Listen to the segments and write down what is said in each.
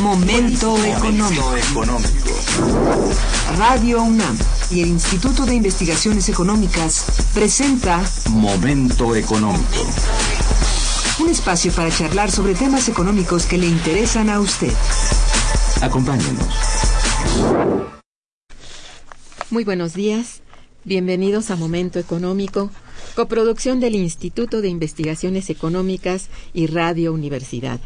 Momento económico. Radio UNAM y el Instituto de Investigaciones Económicas presenta Momento económico. Un espacio para charlar sobre temas económicos que le interesan a usted. Acompáñenos. Muy buenos días. Bienvenidos a Momento Económico, coproducción del Instituto de Investigaciones Económicas y Radio Universidad.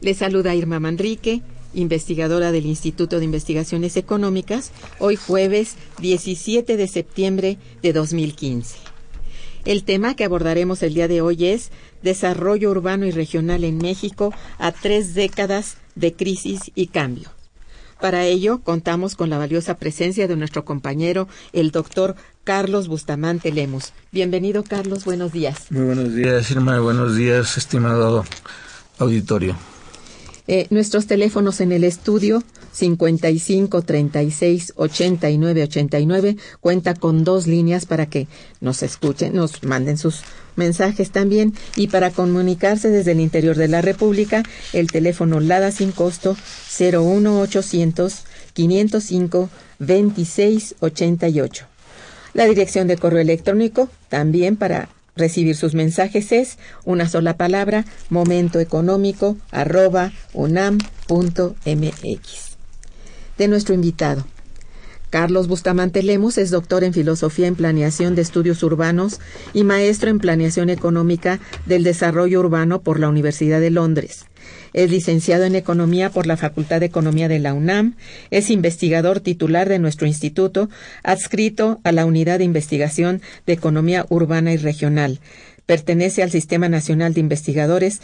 Les saluda Irma Manrique, investigadora del Instituto de Investigaciones Económicas, hoy jueves 17 de septiembre de 2015. El tema que abordaremos el día de hoy es Desarrollo urbano y regional en México a tres décadas de crisis y cambio. Para ello, contamos con la valiosa presencia de nuestro compañero, el doctor Carlos Bustamante Lemus. Bienvenido, Carlos. Buenos días. Muy buenos días, Irma. Buenos días, estimado auditorio. Eh, nuestros teléfonos en el estudio 55 36 89 89 cuenta con dos líneas para que nos escuchen, nos manden sus mensajes también y para comunicarse desde el interior de la República el teléfono LADA sin costo 01800 505 2688. La dirección de correo electrónico también para recibir sus mensajes es una sola palabra momentoeconómico arroba unam.mx. De nuestro invitado. Carlos Bustamante Lemus es doctor en Filosofía en Planeación de Estudios Urbanos y maestro en Planeación Económica del Desarrollo Urbano por la Universidad de Londres. Es licenciado en Economía por la Facultad de Economía de la UNAM. Es investigador titular de nuestro instituto, adscrito a la Unidad de Investigación de Economía Urbana y Regional. Pertenece al Sistema Nacional de Investigadores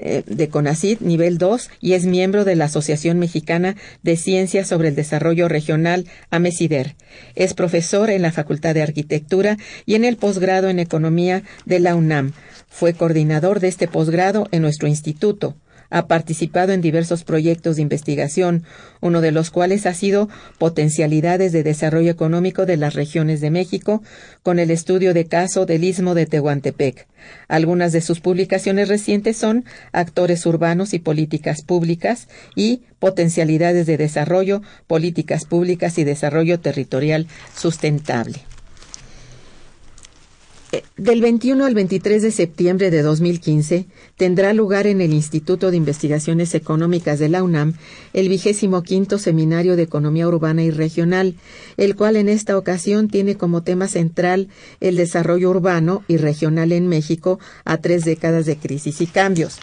eh, de CONACID nivel 2 y es miembro de la Asociación Mexicana de Ciencias sobre el Desarrollo Regional AMESIDER. Es profesor en la Facultad de Arquitectura y en el posgrado en Economía de la UNAM. Fue coordinador de este posgrado en nuestro instituto ha participado en diversos proyectos de investigación, uno de los cuales ha sido Potencialidades de Desarrollo Económico de las Regiones de México, con el estudio de caso del Istmo de Tehuantepec. Algunas de sus publicaciones recientes son Actores Urbanos y Políticas Públicas y Potencialidades de Desarrollo, Políticas Públicas y Desarrollo Territorial Sustentable. Eh, del 21 al 23 de septiembre de 2015 tendrá lugar en el Instituto de Investigaciones Económicas de la UNAM el vigésimo quinto Seminario de Economía Urbana y Regional, el cual en esta ocasión tiene como tema central el desarrollo urbano y regional en México a tres décadas de crisis y cambios.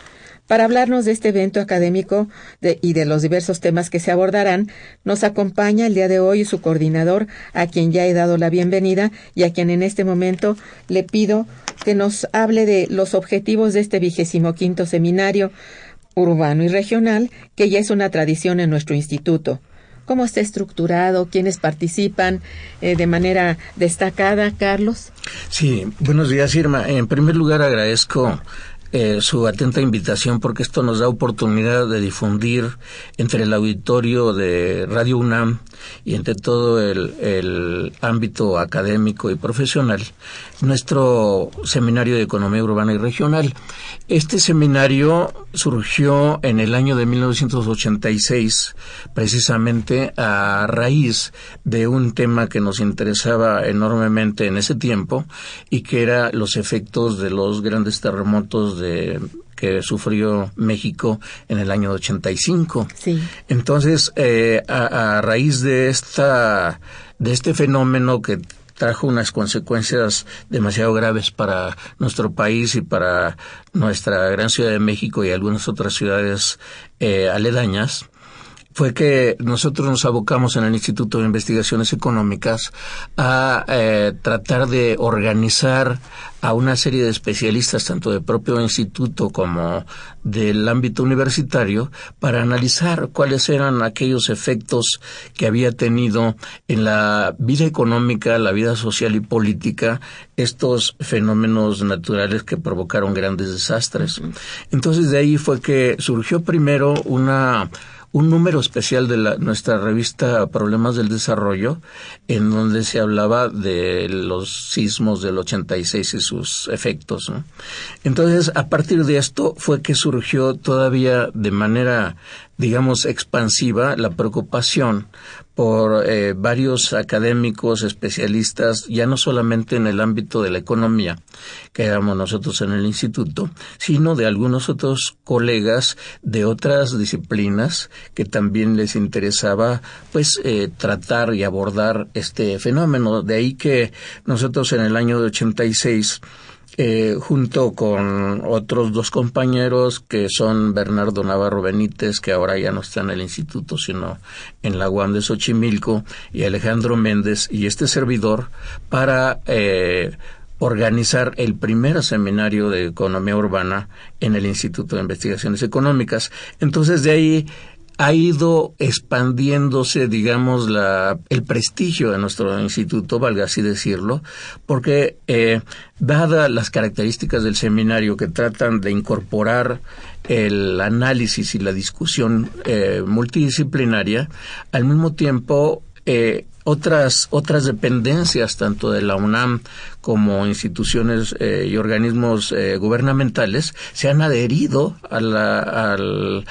Para hablarnos de este evento académico y de los diversos temas que se abordarán, nos acompaña el día de hoy su coordinador, a quien ya he dado la bienvenida y a quien en este momento le pido que nos hable de los objetivos de este vigésimo quinto seminario urbano y regional, que ya es una tradición en nuestro instituto cómo está estructurado, quiénes participan eh, de manera destacada, Carlos. Sí, buenos días, Irma. En primer lugar, agradezco eh, su atenta invitación porque esto nos da oportunidad de difundir entre el auditorio de Radio UNAM y entre todo el, el ámbito académico y profesional nuestro seminario de economía urbana y regional. Este seminario surgió en el año de 1986 precisamente a raíz de un tema que nos interesaba enormemente en ese tiempo y que era los efectos de los grandes terremotos de que sufrió México en el año 85. Sí. Entonces, eh, a, a raíz de esta de este fenómeno que trajo unas consecuencias demasiado graves para nuestro país y para nuestra gran ciudad de México y algunas otras ciudades eh, aledañas fue que nosotros nos abocamos en el Instituto de Investigaciones Económicas a eh, tratar de organizar a una serie de especialistas, tanto del propio instituto como del ámbito universitario, para analizar cuáles eran aquellos efectos que había tenido en la vida económica, la vida social y política estos fenómenos naturales que provocaron grandes desastres. Entonces de ahí fue que surgió primero una un número especial de la, nuestra revista Problemas del Desarrollo, en donde se hablaba de los sismos del 86 y sus efectos. Entonces, a partir de esto fue que surgió todavía de manera digamos, expansiva la preocupación por eh, varios académicos especialistas, ya no solamente en el ámbito de la economía, que éramos nosotros en el instituto, sino de algunos otros colegas de otras disciplinas que también les interesaba, pues, eh, tratar y abordar este fenómeno. De ahí que nosotros en el año de 86 eh, junto con otros dos compañeros que son Bernardo Navarro Benítez, que ahora ya no está en el instituto, sino en la UAM de Xochimilco, y Alejandro Méndez y este servidor, para eh, organizar el primer seminario de economía urbana en el Instituto de Investigaciones Económicas. Entonces, de ahí ha ido expandiéndose, digamos, la, el prestigio de nuestro instituto, valga así decirlo, porque eh, dadas las características del seminario que tratan de incorporar el análisis y la discusión eh, multidisciplinaria, al mismo tiempo eh, otras otras dependencias tanto de la UNAM como instituciones eh, y organismos eh, gubernamentales se han adherido a la, al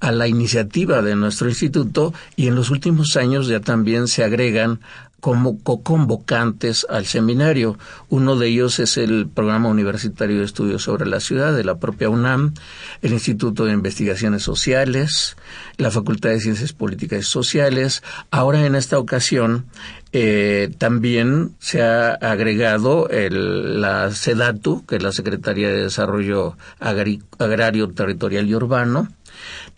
a la iniciativa de nuestro instituto y en los últimos años ya también se agregan como convocantes al seminario. Uno de ellos es el Programa Universitario de Estudios sobre la Ciudad de la propia UNAM, el Instituto de Investigaciones Sociales, la Facultad de Ciencias Políticas y Sociales. Ahora, en esta ocasión, eh, también se ha agregado el, la SEDATU, que es la Secretaría de Desarrollo Agrario, Territorial y Urbano,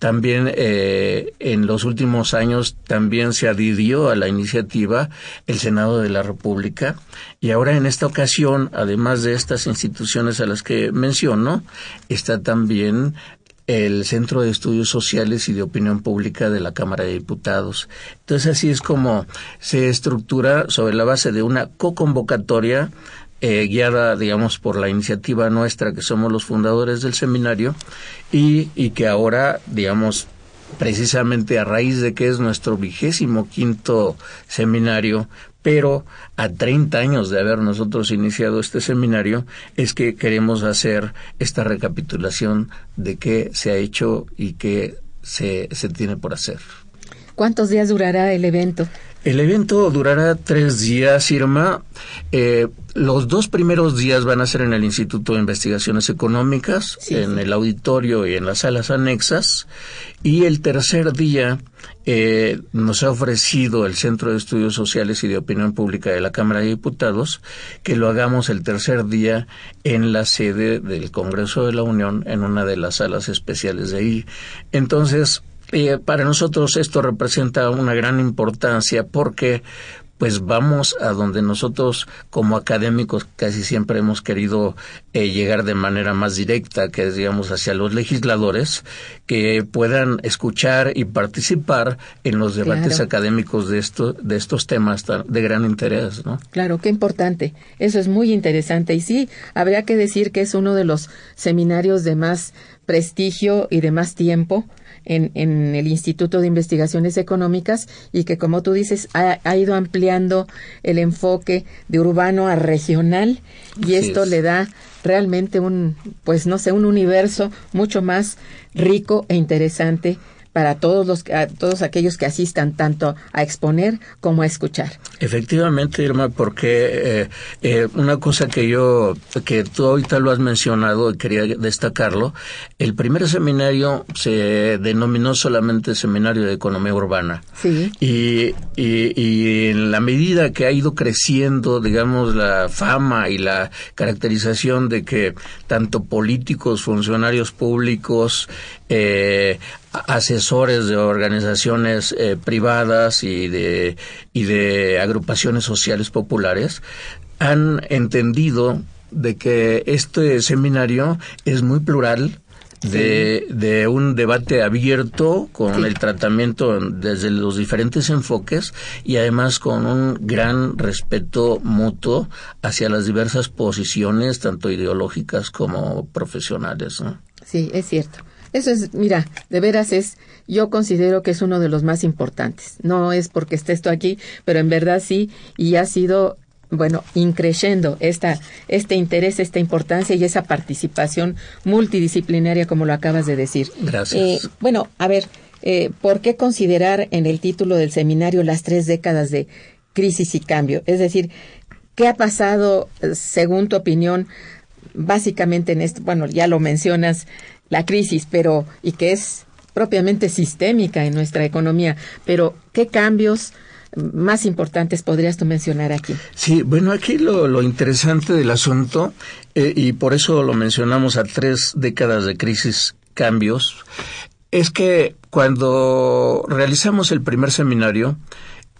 también eh, en los últimos años también se adhirió a la iniciativa el Senado de la República y ahora en esta ocasión, además de estas instituciones a las que menciono, está también el Centro de Estudios Sociales y de Opinión Pública de la Cámara de Diputados. Entonces así es como se estructura sobre la base de una co-convocatoria eh, guiada, digamos, por la iniciativa nuestra, que somos los fundadores del seminario, y, y que ahora, digamos, precisamente a raíz de que es nuestro vigésimo quinto seminario, pero a 30 años de haber nosotros iniciado este seminario, es que queremos hacer esta recapitulación de qué se ha hecho y qué se, se tiene por hacer. ¿Cuántos días durará el evento? El evento durará tres días, Irma. Eh, los dos primeros días van a ser en el Instituto de Investigaciones Económicas, en el auditorio y en las salas anexas. Y el tercer día eh, nos ha ofrecido el Centro de Estudios Sociales y de Opinión Pública de la Cámara de Diputados que lo hagamos el tercer día en la sede del Congreso de la Unión, en una de las salas especiales de ahí. Entonces, eh, para nosotros esto representa una gran importancia porque pues vamos a donde nosotros como académicos casi siempre hemos querido eh, llegar de manera más directa, que es digamos hacia los legisladores, que puedan escuchar y participar en los debates académicos de, esto, de estos temas de gran interés. ¿no? Claro, qué importante. Eso es muy interesante. Y sí, habría que decir que es uno de los seminarios de más prestigio y de más tiempo en, en, el Instituto de Investigaciones Económicas y que, como tú dices, ha, ido ampliando el enfoque de urbano a regional y esto le da realmente un, pues no sé, un universo mucho más rico e interesante para todos los todos aquellos que asistan tanto a exponer como a escuchar. Efectivamente, Irma, porque eh, eh, una cosa que yo que tú ahorita lo has mencionado y quería destacarlo, el primer seminario se denominó solamente Seminario de Economía Urbana. Sí. Y, y, y en la medida que ha ido creciendo, digamos, la fama y la caracterización de que tanto políticos, funcionarios públicos, eh, asesores de organizaciones eh, privadas y de, y de agrupaciones sociales populares han entendido de que este seminario es muy plural, de, de, un debate abierto con el tratamiento desde los diferentes enfoques y además con un gran respeto mutuo hacia las diversas posiciones, tanto ideológicas como profesionales. Sí, es cierto Eso es, mira, de veras es, yo considero que es uno de los más importantes. No es porque esté esto aquí, pero en verdad sí, y ha sido bueno, increyendo esta, este interés, esta importancia y esa participación multidisciplinaria, como lo acabas de decir. Gracias. Eh, bueno, a ver, eh, ¿por qué considerar en el título del seminario las tres décadas de crisis y cambio? Es decir, ¿qué ha pasado, eh, según tu opinión, básicamente en esto? Bueno, ya lo mencionas, la crisis, pero, y que es propiamente sistémica en nuestra economía, pero ¿qué cambios? más importantes podrías tú mencionar aquí? Sí, bueno, aquí lo, interesante del asunto, eh, y por eso lo mencionamos a tres décadas de crisis, cambios, es que cuando realizamos el primer seminario,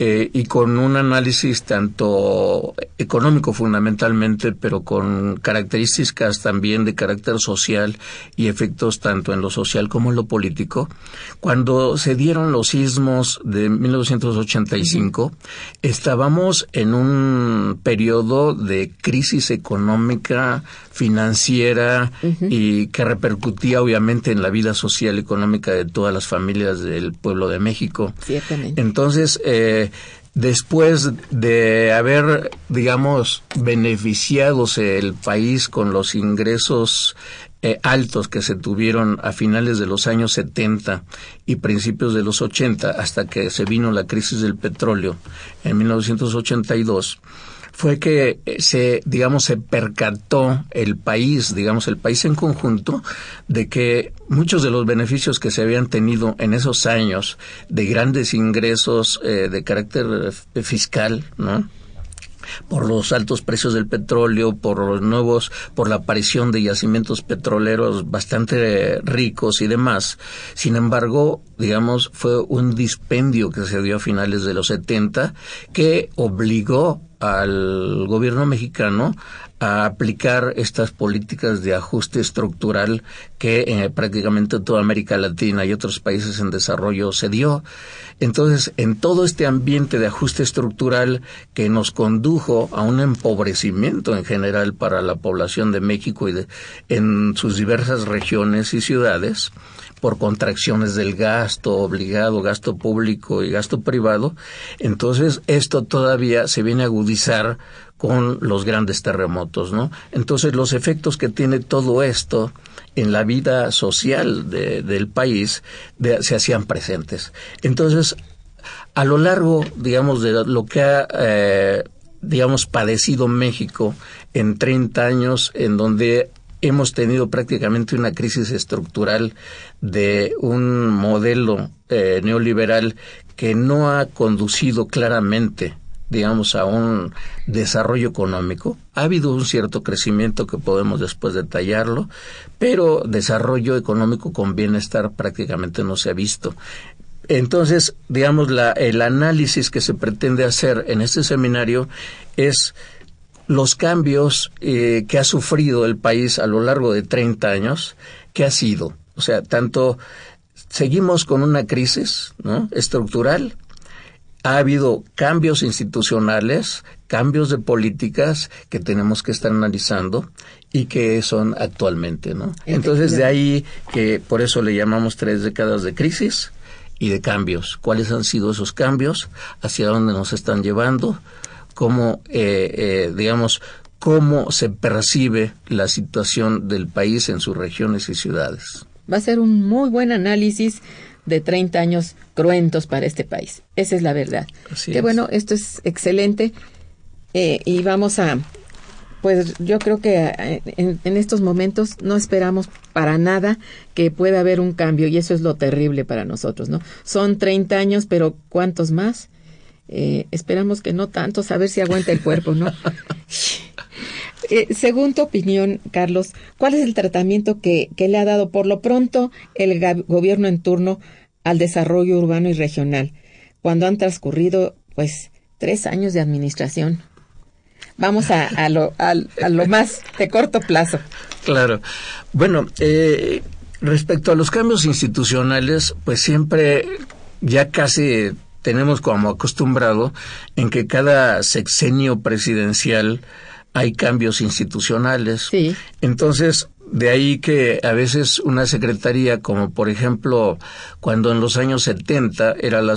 eh, y con un análisis tanto económico fundamentalmente, pero con características también de carácter social y efectos tanto en lo social como en lo político. Cuando se dieron los sismos de 1985, estábamos en un periodo de crisis económica, financiera y que repercutía obviamente en la vida social y económica de todas las familias del pueblo de México. Ciertamente. Entonces, eh, después de haber, digamos, beneficiadose el país con los ingresos eh, altos que se tuvieron a finales de los años 70 y principios de los 80 hasta que se vino la crisis del petróleo en 1982, fue que eh, se, digamos, se percató el país, digamos, el país en conjunto, de que muchos de los beneficios que se habían tenido en esos años de grandes ingresos eh, de carácter eh, fiscal, ¿no? por los altos precios del petróleo, por los nuevos, por la aparición de yacimientos petroleros bastante ricos y demás. Sin embargo, digamos, fue un dispendio que se dio a finales de los 70 que obligó al gobierno mexicano a aplicar estas políticas de ajuste estructural que eh, prácticamente toda América Latina y otros países en desarrollo se dio. Entonces, en todo este ambiente de ajuste estructural que nos condujo a un empobrecimiento en general para la población de México y de, en sus diversas regiones y ciudades, por contracciones del gasto obligado, gasto público y gasto privado, entonces esto todavía se viene a agudizar con los grandes terremotos, ¿no? Entonces los efectos que tiene todo esto en la vida social del país se hacían presentes. Entonces, a lo largo, digamos, de lo que ha, eh, digamos, padecido México en 30 años, en donde hemos tenido prácticamente una crisis estructural de un modelo eh, neoliberal que no ha conducido claramente digamos, a un desarrollo económico. Ha habido un cierto crecimiento que podemos después detallarlo, pero desarrollo económico con bienestar prácticamente no se ha visto. Entonces, digamos, la, el análisis que se pretende hacer en este seminario es los cambios eh, que ha sufrido el país a lo largo de 30 años, ¿qué ha sido? O sea, tanto seguimos con una crisis ¿no? estructural, ha habido cambios institucionales, cambios de políticas que tenemos que estar analizando y que son actualmente, ¿no? Entonces de ahí que por eso le llamamos tres décadas de crisis y de cambios. ¿Cuáles han sido esos cambios? ¿Hacia dónde nos están llevando? Cómo, eh, eh, digamos, cómo se percibe la situación del país en sus regiones y ciudades. Va a ser un muy buen análisis de 30 años cruentos para este país. Esa es la verdad. Así bueno, esto es excelente. Eh, y vamos a, pues yo creo que en, en, estos momentos no esperamos para nada que pueda haber un cambio y eso es lo terrible para nosotros, ¿no? Son 30 años, pero ¿cuántos más? Eh, esperamos que no tanto, saber si aguanta el cuerpo, ¿no? Eh, según tu opinión, Carlos, ¿cuál es el tratamiento que, le ha dado por lo pronto el gobierno en turno al desarrollo urbano y regional, cuando han transcurrido, pues, tres años de administración? Vamos a, lo, a, lo más de corto plazo. Claro. Bueno, eh, respecto a los cambios institucionales, pues siempre ya casi tenemos como acostumbrado en que cada sexenio presidencial hay cambios institucionales. Sí. Entonces, de ahí que a veces una secretaría, como por ejemplo cuando en los años 70 era la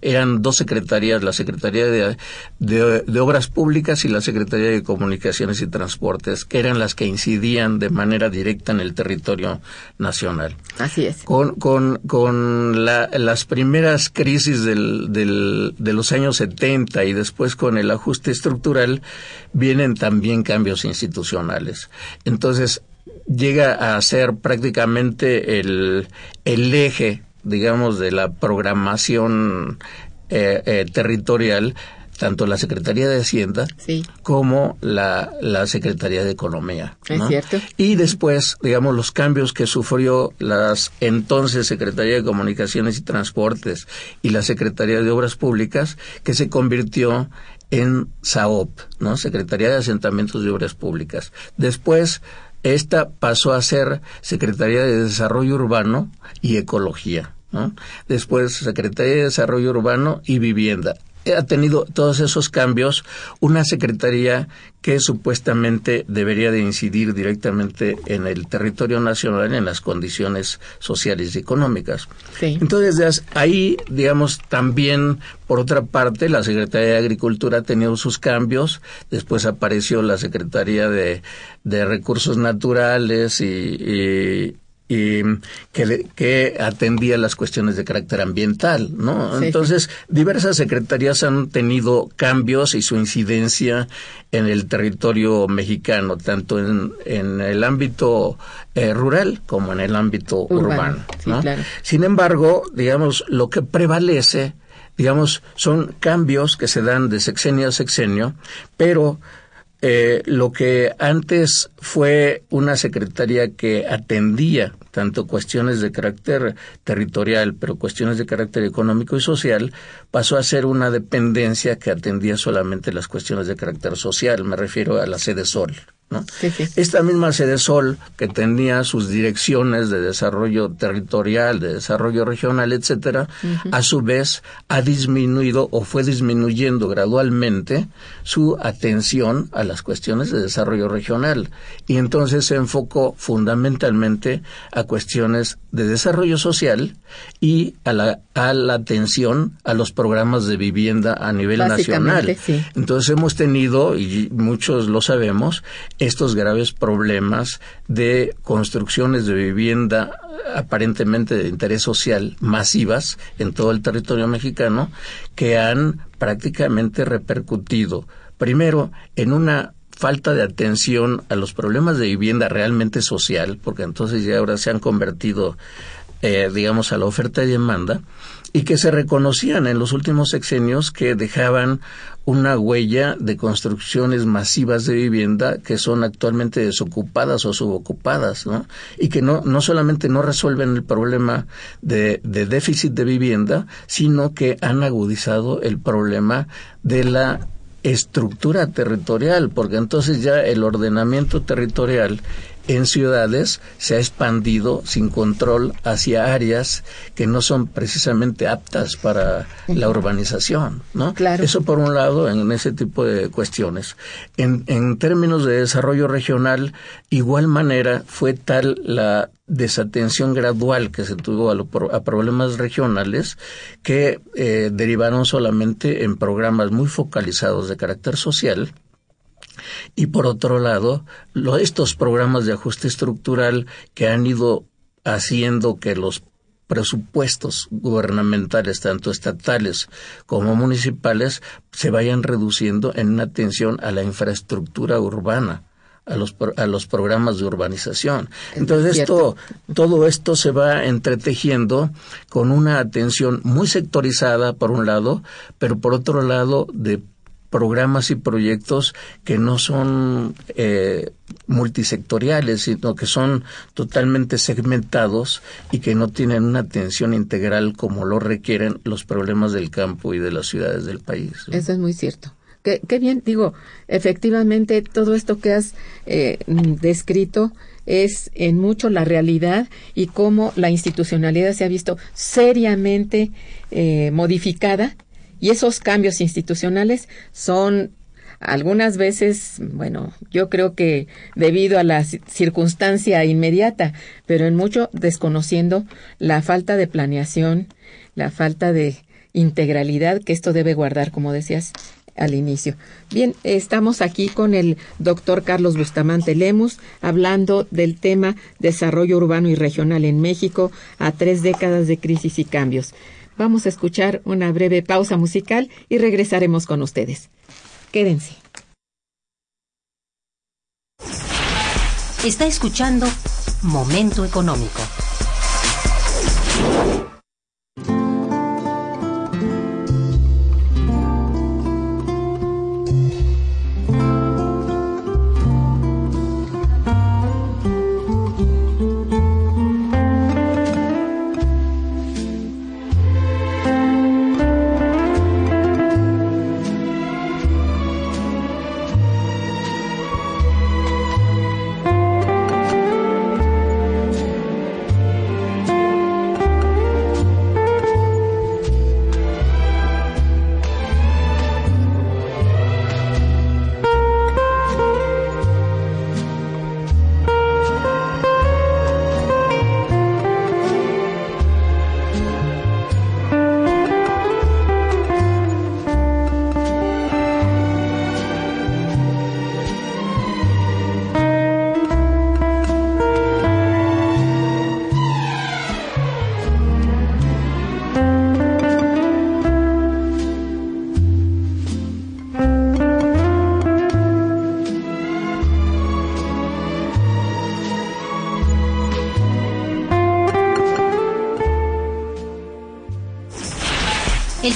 eran dos secretarías, la Secretaría de, de, Obras Públicas y la Secretaría de Comunicaciones y Transportes, que eran las que incidían de manera directa en el territorio nacional. Así es. Con, con, con las primeras crisis del, del, de los años 70 y después con el ajuste estructural, vienen también cambios institucionales. Entonces, llega a ser prácticamente el, el eje, digamos, de la programación eh, eh, territorial tanto la Secretaría de Hacienda como la, la, Secretaría de Economía. Es cierto. Y después, digamos, los cambios que sufrió las entonces Secretaría de Comunicaciones y Transportes y la Secretaría de Obras Públicas, que se convirtió en SAOP, ¿no? Secretaría de Asentamientos de Obras Públicas. Después, esta pasó a ser Secretaría de Desarrollo Urbano y Ecología. Después Secretaría de Desarrollo Urbano y Vivienda ha tenido todos esos cambios una secretaría que supuestamente debería de incidir directamente en el territorio nacional en las condiciones sociales y económicas. Entonces, ahí, digamos, también, por otra parte, la Secretaría de Agricultura ha tenido sus cambios, después apareció la Secretaría de, de Recursos Naturales y y que, que, atendía las cuestiones de carácter ambiental, ¿no? Entonces, diversas secretarías han tenido cambios y su incidencia en el territorio mexicano, tanto en, en el ámbito eh, rural como en el ámbito urbano. Sin embargo, digamos, lo que prevalece, digamos, son cambios que se dan de sexenio a sexenio, pero eh, lo que antes fue una secretaría que atendía tanto cuestiones de carácter territorial, pero cuestiones de carácter económico y social, pasó a ser una dependencia que atendía solamente las cuestiones de carácter social. Me refiero a la sede Sol. Esta misma sede Sol, que tenía sus direcciones de desarrollo territorial, de desarrollo regional, etcétera, a su vez ha disminuido o fue disminuyendo gradualmente su atención a las cuestiones de desarrollo regional. Y entonces se enfocó fundamentalmente a cuestiones de desarrollo social y a la, a la atención a los programas de vivienda a nivel nacional. Entonces hemos tenido, y muchos lo sabemos, estos graves problemas de construcciones de vivienda aparentemente de interés social masivas en todo el territorio mexicano que han prácticamente repercutido primero en una falta de atención a los problemas de vivienda realmente social, porque entonces ya ahora se han convertido, eh, digamos, a la oferta y demanda, y que se reconocían en los últimos sexenios que dejaban una huella de construcciones masivas de vivienda que son actualmente desocupadas o subocupadas, ¿no? Y que no, no solamente no resuelven el problema de, de déficit de vivienda, sino que han agudizado el problema de la estructura territorial, porque entonces ya el ordenamiento territorial en ciudades se ha expandido sin control hacia áreas que no son precisamente aptas para la urbanización, ¿no? Claro. Eso por un lado en ese tipo de cuestiones. En, en términos de desarrollo regional, igual manera fue tal la desatención gradual que se tuvo a, problemas regionales que eh, derivaron solamente en programas muy focalizados de carácter social y por otro lado, estos programas de ajuste estructural que han ido haciendo que los presupuestos gubernamentales, tanto estatales como municipales, se vayan reduciendo en una atención a la infraestructura urbana. A los, a los programas de urbanización. Entonces, esto, todo esto se va entretejiendo con una atención muy sectorizada, por un lado, pero por otro lado, de programas y proyectos que no son eh, multisectoriales, sino que son totalmente segmentados y que no tienen una atención integral como lo requieren los problemas del campo y de las ciudades del país. Eso es muy cierto. Qué, bien, digo, efectivamente todo esto que has eh, descrito es en mucho la realidad y cómo la institucionalidad se ha visto seriamente eh, modificada y esos cambios institucionales son algunas veces, bueno, yo creo que debido a la circunstancia inmediata, pero en mucho desconociendo la falta de planeación, la falta de integralidad que esto debe guardar, como decías al inicio. Bien, estamos aquí con el doctor Carlos Bustamante Lemus hablando del tema desarrollo urbano y regional en México a tres décadas de crisis y cambios. Vamos a escuchar una breve pausa musical y regresaremos con ustedes. Quédense. Está escuchando Momento Económico.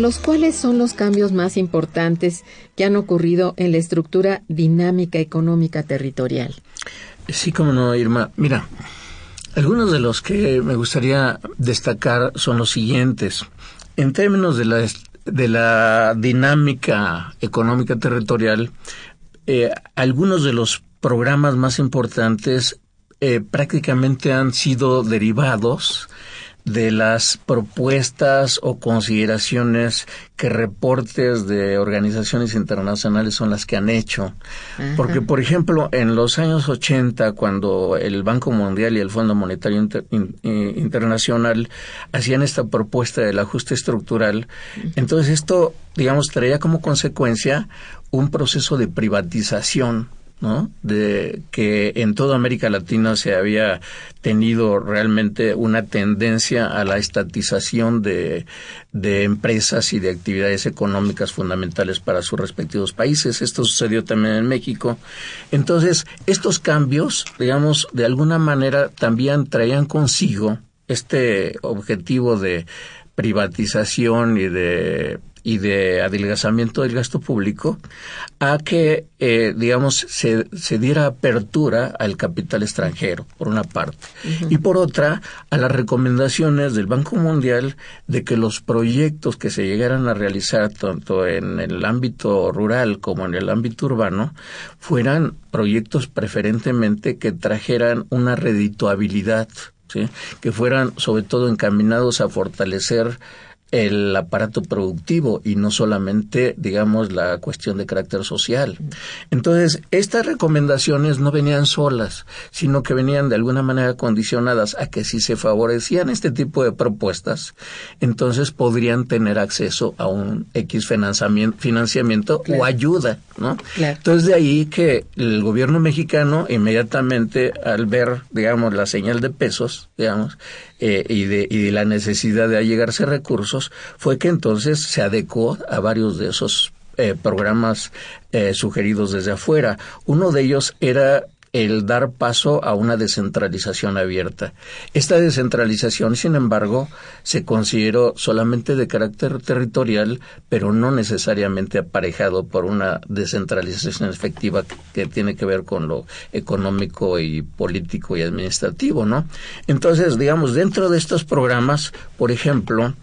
Carlos, ¿cuáles son los cambios más importantes que han ocurrido en la estructura dinámica económica territorial? Sí, como no, Irma. Mira, algunos de los que me gustaría destacar son los siguientes. En términos de la, de la dinámica económica territorial, eh, algunos de los programas más importantes eh, prácticamente han sido derivados de las propuestas o consideraciones que reportes de organizaciones internacionales son las que han hecho. Porque, por ejemplo, en los años 80, cuando el Banco Mundial y el Fondo Monetario Internacional hacían esta propuesta del ajuste estructural, entonces esto, digamos, traía como consecuencia un proceso de privatización ¿no? De que en toda América Latina se había tenido realmente una tendencia a la estatización de, de empresas y de actividades económicas fundamentales para sus respectivos países. Esto sucedió también en México. Entonces, estos cambios, digamos, de alguna manera también traían consigo este objetivo de privatización y de y de adelgazamiento del gasto público a que, eh, digamos, se, se, diera apertura al capital extranjero, por una parte, y por otra, a las recomendaciones del Banco Mundial de que los proyectos que se llegaran a realizar tanto en el ámbito rural como en el ámbito urbano fueran proyectos preferentemente que trajeran una redituabilidad, ¿sí? que fueran sobre todo encaminados a fortalecer el aparato productivo y no solamente, digamos, la cuestión de carácter social. Entonces, estas recomendaciones no venían solas, sino que venían de alguna manera condicionadas a que si se favorecían este tipo de propuestas, entonces podrían tener acceso a un X financiamiento, financiamiento o ayuda, ¿no? Entonces, de ahí que el gobierno mexicano inmediatamente al ver, digamos, la señal de pesos, digamos, eh, y, de, y de la necesidad de allegarse recursos, fue que entonces se adecuó a varios de esos eh, programas eh, sugeridos desde afuera. Uno de ellos era el dar paso a una descentralización abierta. Esta descentralización, sin embargo, se consideró solamente de carácter territorial, pero no necesariamente aparejado por una descentralización efectiva que tiene que ver con lo económico y político y administrativo, ¿no? Entonces, digamos, dentro de estos programas, por ejemplo,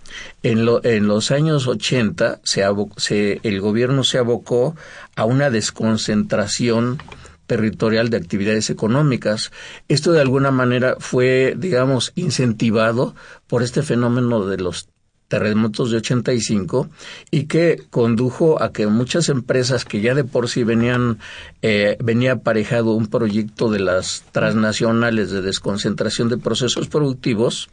en, lo, en los años 80 se, se, el gobierno se abocó a una desconcentración territorial de actividades económicas. Esto de alguna manera fue, digamos, incentivado por este fenómeno de los terremotos de 85 y que condujo a que muchas empresas que ya de por sí venían eh, venía aparejado un proyecto de las transnacionales de desconcentración de procesos productivos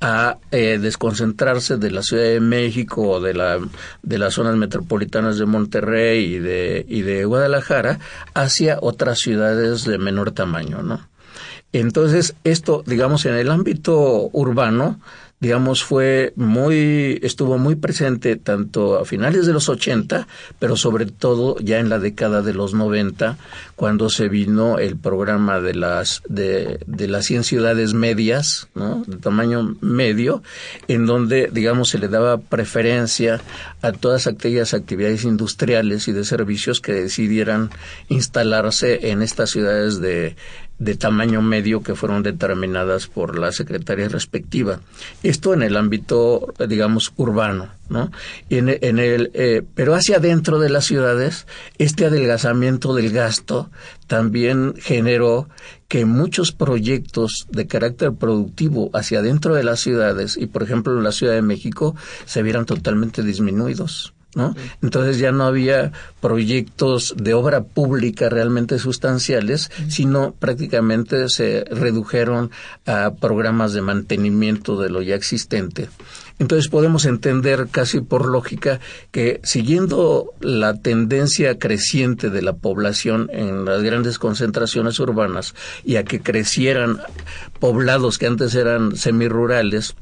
a eh, desconcentrarse de la Ciudad de México o de la de las zonas metropolitanas de Monterrey y de y de Guadalajara hacia otras ciudades de menor tamaño, ¿no? Entonces, esto, digamos, en el ámbito urbano, digamos, fue muy, estuvo muy presente tanto a finales de los 80, pero sobre todo ya en la década de los 90, cuando se vino el programa de las, de, de las 100 ciudades medias, ¿no? De tamaño medio, en donde, digamos, se le daba preferencia a todas aquellas actividades industriales y de servicios que decidieran instalarse en estas ciudades de, de tamaño medio que fueron determinadas por la secretaria respectiva. Esto en el ámbito, digamos, urbano, ¿no? En, en el, eh, pero hacia adentro de las ciudades, este adelgazamiento del gasto también generó que muchos proyectos de carácter productivo hacia adentro de las ciudades, y por ejemplo en la Ciudad de México, se vieran totalmente disminuidos. ¿No? Entonces ya no había proyectos de obra pública realmente sustanciales, sino prácticamente se redujeron a programas de mantenimiento de lo ya existente. Entonces podemos entender casi por lógica que siguiendo la tendencia creciente de la población en las grandes concentraciones urbanas y a que crecieran poblados que antes eran semirurales,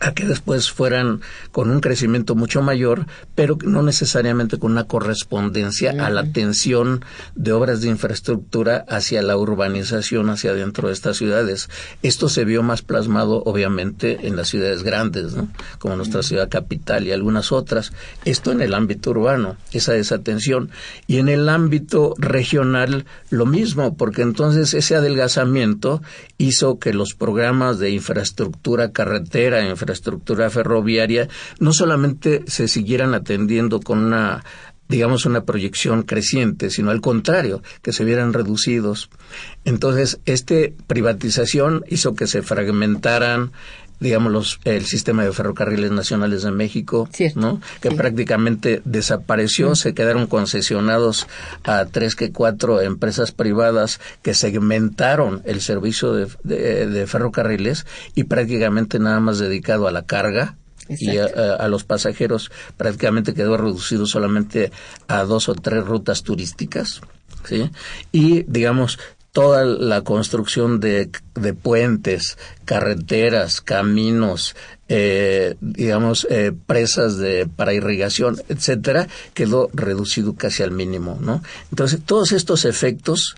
a que después fueran con un crecimiento mucho mayor, pero no necesariamente con una correspondencia a la tensión de obras de infraestructura hacia la urbanización hacia dentro de estas ciudades. Esto se vio más plasmado, obviamente, en las ciudades grandes, ¿no? como nuestra ciudad capital y algunas otras. Esto en el ámbito urbano, esa desatención. Y en el ámbito regional, lo mismo, porque entonces ese adelgazamiento hizo que los programas de infraestructura carretera, infraestructura infraestructura ferroviaria no solamente se siguieran atendiendo con una digamos, una proyección creciente, sino al contrario, que se vieran reducidos. Entonces, esta privatización hizo que se fragmentaran digamos, el sistema de ferrocarriles nacionales de México, ¿no? Que prácticamente desapareció, se quedaron concesionados a tres que cuatro empresas privadas que segmentaron el servicio de, de, ferrocarriles y prácticamente nada más dedicado a la carga, y a, los pasajeros prácticamente quedó reducido solamente a dos o tres rutas turísticas. ¿sí? Y, digamos, toda la construcción de, puentes, carreteras, caminos, eh, digamos, eh, presas de, para irrigación, etcétera, quedó reducido casi al mínimo, ¿no? Entonces, todos estos efectos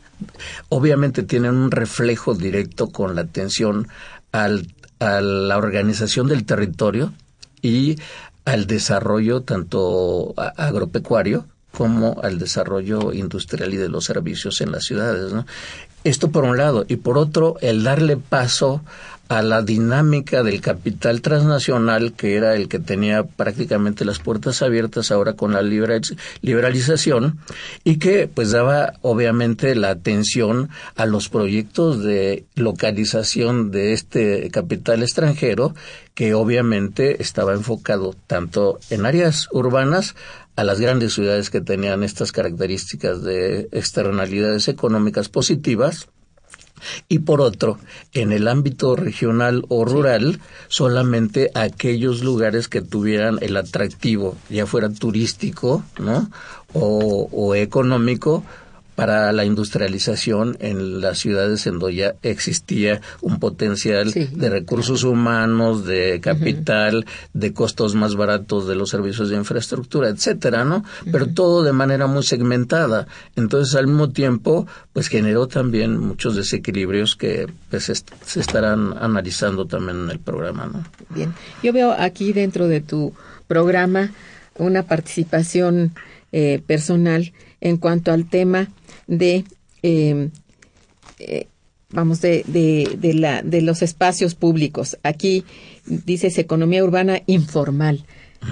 obviamente tienen un reflejo directo con la atención al, a la organización del territorio y al desarrollo tanto agropecuario como al desarrollo industrial y de los servicios en las ciudades. ¿no? Esto por un lado. Y por otro, el darle paso a la dinámica del capital transnacional, que era el que tenía prácticamente las puertas abiertas ahora con la liberalización, y que pues daba obviamente la atención a los proyectos de localización de este capital extranjero, que obviamente estaba enfocado tanto en áreas urbanas a las grandes ciudades que tenían estas características de externalidades económicas positivas, y por otro, en el ámbito regional o rural, solamente aquellos lugares que tuvieran el atractivo, ya fuera turístico, ¿no? O, o económico, para la industrialización en las ciudades en donde ya existía un potencial de recursos humanos, de capital, de costos más baratos de los servicios de infraestructura, etcétera, ¿no? Pero todo de manera muy segmentada. Entonces, al mismo tiempo, pues generó también muchos desequilibrios que pues, se estarán analizando también en el programa, ¿no? Bien. Yo veo aquí dentro de tu programa una participación eh, personal en cuanto al tema de em, eh, vamos de, de, la, de los espacios públicos. Aquí dices economía urbana informal.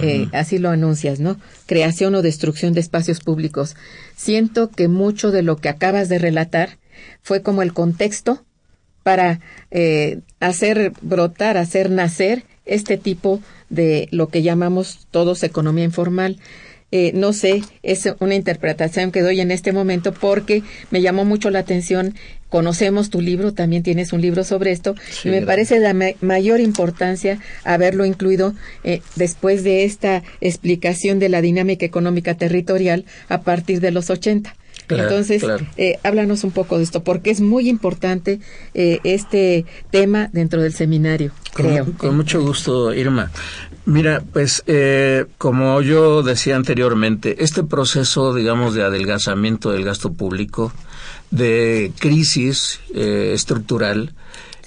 Eh, así lo anuncias, ¿no? Creación o destrucción de espacios públicos. Siento que mucho de lo que acabas de relatar fue como el contexto para eh, hacer brotar, hacer nacer este tipo de lo que llamamos todos economía informal. Eh, no sé, es una interpretación que doy en este momento porque me llamó mucho la atención. Conocemos tu libro, también tienes un libro sobre esto, y me parece de mayor importancia haberlo incluido eh, después de esta explicación de la dinámica económica territorial a partir de los 80. Entonces, eh, háblanos un poco de esto, porque es muy importante este tema dentro del seminario, creo. con mucho gusto, Irma. Mira, pues eh, como yo decía anteriormente, este proceso, digamos, de adelgazamiento del gasto público, de crisis eh, estructural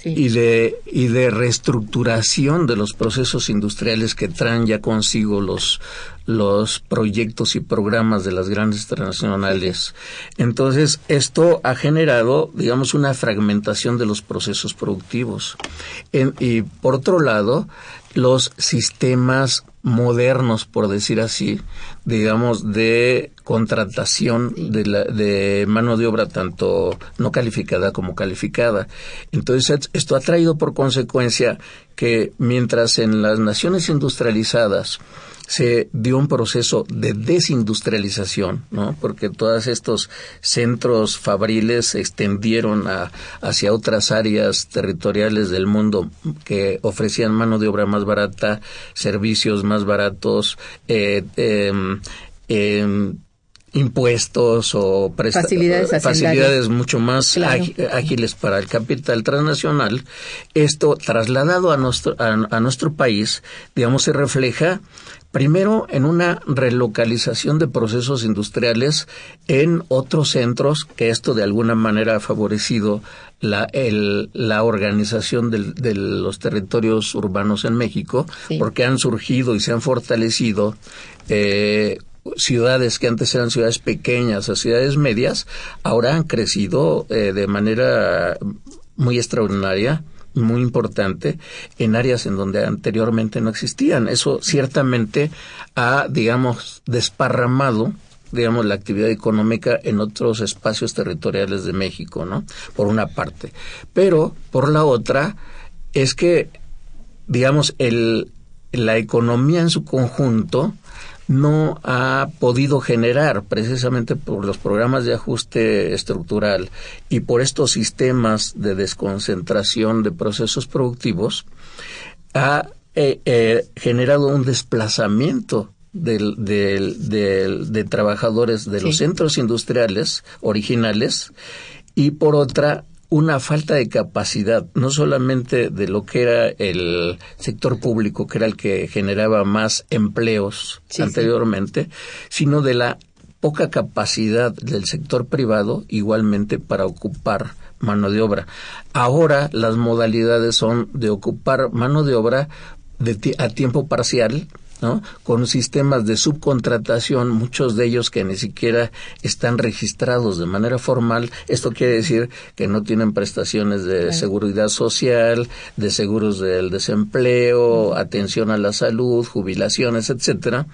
y de y de reestructuración de los procesos industriales que traen ya consigo los los proyectos y programas de las grandes transnacionales. Entonces, esto ha generado, digamos, una fragmentación de los procesos productivos. y por otro lado, los sistemas modernos, por decir así, digamos, de contratación de, la, de mano de obra tanto no calificada como calificada. Entonces, esto ha traído por consecuencia que mientras en las naciones industrializadas se dio un proceso de desindustrialización, ¿no? Porque todos estos centros fabriles se extendieron a, hacia otras áreas territoriales del mundo que ofrecían mano de obra más barata, servicios más baratos, eh, em, em, impuestos o facilidades, mucho más ágiles para el capital transnacional, esto trasladado a nuestro, a nuestro país, digamos, se refleja Primero, en una relocalización de procesos industriales en otros centros, que esto de alguna manera ha favorecido la, la organización de los territorios urbanos en México, porque han surgido y se han fortalecido eh, ciudades que antes eran ciudades pequeñas a ciudades medias, ahora han crecido eh, de manera muy extraordinaria muy importante en áreas en donde anteriormente no existían. Eso ciertamente ha, digamos, desparramado digamos, la actividad económica en otros espacios territoriales de México, ¿no? Por una parte. Pero, por la otra, es que, digamos, el, la economía en su conjunto no ha podido generar precisamente por los programas de ajuste estructural y por estos sistemas de desconcentración de procesos productivos, ha eh, eh, generado un desplazamiento del, de trabajadores de los centros industriales originales y por otra una falta de capacidad, no solamente de lo que era el sector público, que era el que generaba más empleos anteriormente, sino de la poca capacidad del sector privado igualmente para ocupar mano de obra. Ahora las modalidades son de ocupar mano de obra de a tiempo parcial ¿no? Con sistemas de subcontratación, muchos de ellos que ni siquiera están registrados de manera formal. Esto quiere decir que no tienen prestaciones de seguridad social, de seguros del desempleo, atención a la salud, jubilaciones, etcétera.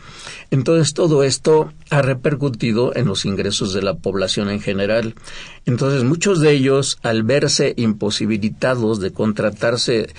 Entonces todo esto ha repercutido en los ingresos de la población en general. Entonces muchos de ellos, al verse imposibilitados de contratarse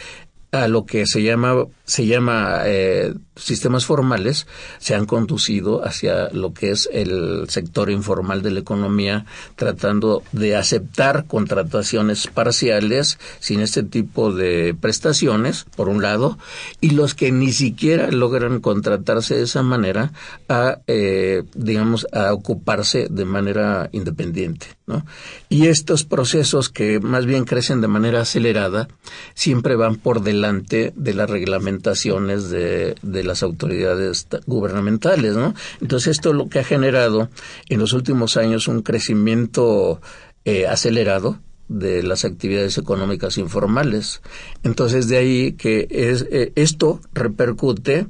a lo que se llama se llama eh, sistemas formales se han conducido hacia lo que es el sector informal de la economía tratando de aceptar contrataciones parciales sin este tipo de prestaciones por un lado y los que ni siquiera logran contratarse de esa manera a eh, digamos a ocuparse de manera independiente ¿no? y estos procesos que más bien crecen de manera acelerada siempre van por delante de la reglamentación de, las autoridades gubernamentales. Entonces esto lo que ha generado en los últimos años un crecimiento eh, acelerado de las actividades económicas informales. Entonces de ahí que es, eh, esto repercute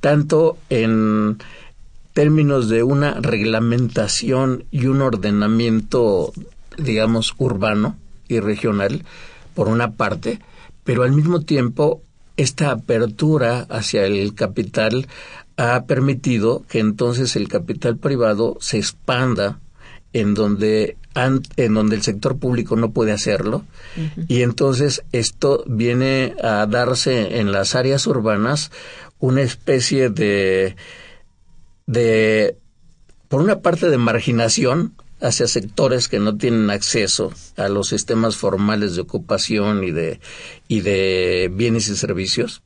tanto en términos de una reglamentación y un ordenamiento, digamos, urbano y regional, por una parte, pero al mismo tiempo esta apertura hacia el capital ha permitido que entonces el capital privado se expanda en donde en donde el sector público no puede hacerlo. Y entonces esto viene a darse en las áreas urbanas una especie de de por una parte de marginación hacia sectores que no tienen acceso a los sistemas formales de ocupación y de, y de bienes y servicios,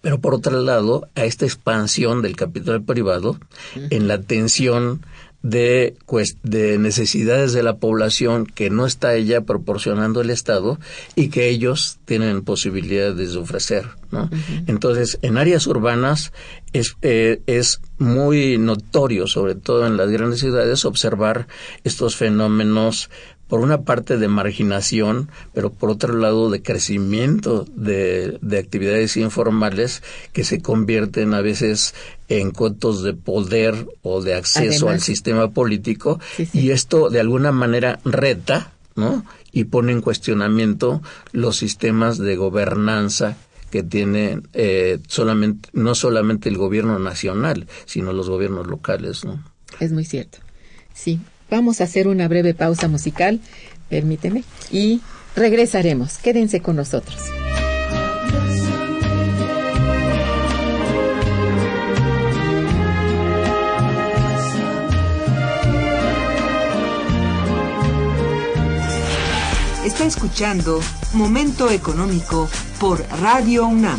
pero por otro lado a esta expansión del capital privado en la atención de, de necesidades de la población que no está ella proporcionando el Estado y que ellos tienen posibilidades de ofrecer. ¿no? Entonces, en áreas urbanas es, eh, es muy notorio, sobre todo en las grandes ciudades, observar estos fenómenos por una parte de marginación, pero por otro lado de crecimiento de, de actividades informales que se convierten a veces en cotos de poder o de acceso al sistema político y esto de alguna manera reta, ¿no? Y pone en cuestionamiento los sistemas de gobernanza que tiene eh, solamente no solamente el gobierno nacional, sino los gobiernos locales, ¿no? Es muy cierto. Sí, Vamos a hacer una breve pausa musical, permíteme, y regresaremos. Quédense con nosotros. Está escuchando Momento Económico por Radio UNAM.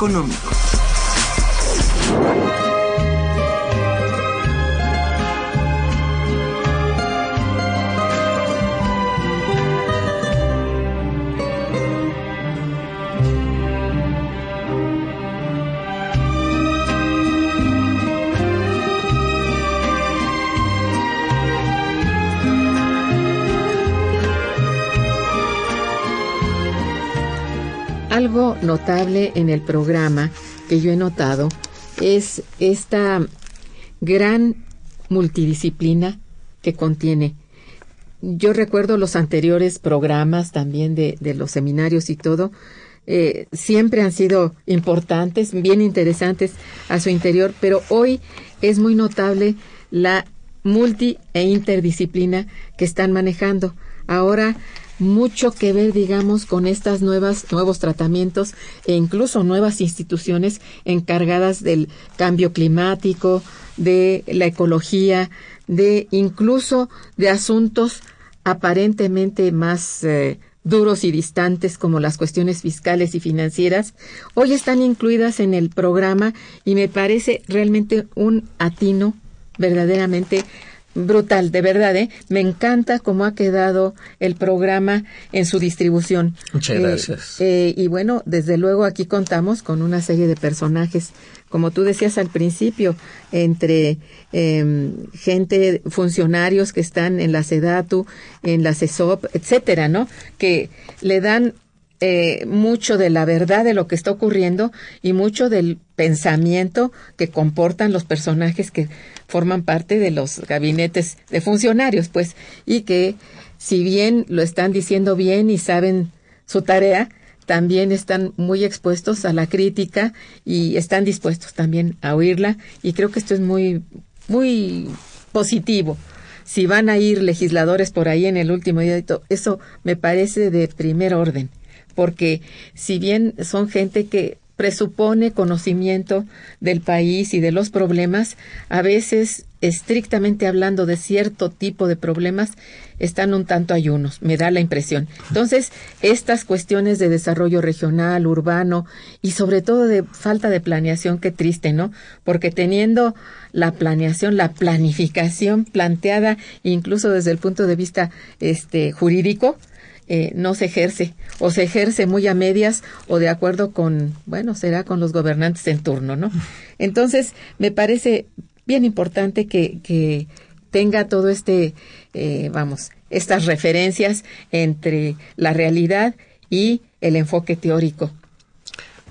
Económico. En el programa que yo he notado es esta gran multidisciplina que contiene. Yo recuerdo los anteriores programas también de, de los seminarios y todo, eh, siempre han sido importantes, bien interesantes a su interior, pero hoy es muy notable la multi e interdisciplina que están manejando. Ahora mucho que ver, digamos, con estas nuevas nuevos tratamientos e incluso nuevas instituciones encargadas del cambio climático, de la ecología, de incluso de asuntos aparentemente más eh, duros y distantes como las cuestiones fiscales y financieras, hoy están incluidas en el programa y me parece realmente un atino verdaderamente brutal, de verdad, ¿eh? Me encanta cómo ha quedado el programa en su distribución. Muchas Eh, gracias. eh, y bueno, desde luego aquí contamos con una serie de personajes, como tú decías al principio, entre em, gente, funcionarios que están en la SEDATU, en la CESOP, etcétera, ¿no? Que le dan eh, mucho de la verdad de lo que está ocurriendo y mucho del pensamiento que comportan los personajes que forman parte de los gabinetes de funcionarios, pues, y que si bien lo están diciendo bien y saben su tarea, también están muy expuestos a la crítica y están dispuestos también a oírla y creo que esto es muy muy positivo. Si van a ir legisladores por ahí en el último día, eso me parece de primer orden, porque si bien son gente que presupone conocimiento del país y de los problemas, a veces, estrictamente hablando de cierto tipo de problemas, están un tanto ayunos, me da la impresión. Entonces, estas cuestiones de desarrollo regional, urbano y sobre todo de falta de planeación, qué triste, ¿no? Porque teniendo la planeación, la planificación planteada incluso desde el punto de vista este jurídico, eh, no se ejerce o se ejerce muy a medias o de acuerdo con, bueno, será con los gobernantes en turno, ¿no? Entonces, me parece bien importante que, que tenga todo este, eh, vamos, estas referencias entre la realidad y el enfoque teórico.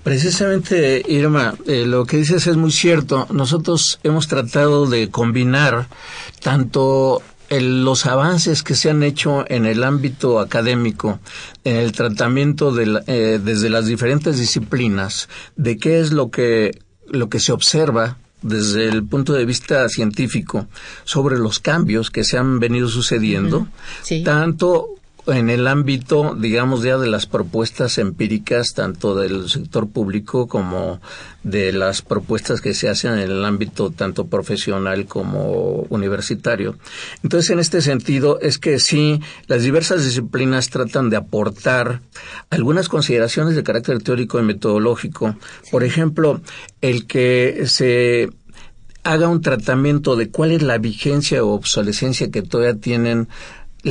Precisamente, Irma, eh, lo que dices es muy cierto. Nosotros hemos tratado de combinar tanto el- los avances que se han hecho en el ámbito académico, en el tratamiento de la- eh, desde las diferentes disciplinas, de qué es lo que, lo que se observa desde el punto de vista científico sobre los cambios que se han venido sucediendo, Sí. tanto en el ámbito, digamos, ya de las propuestas empíricas, tanto del sector público como de las propuestas que se hacen en el ámbito tanto profesional como universitario. Entonces, en este sentido, es que sí, las diversas disciplinas tratan de aportar algunas consideraciones de carácter teórico y metodológico. Por ejemplo, el que se haga un tratamiento de cuál es la vigencia o obsolescencia que todavía tienen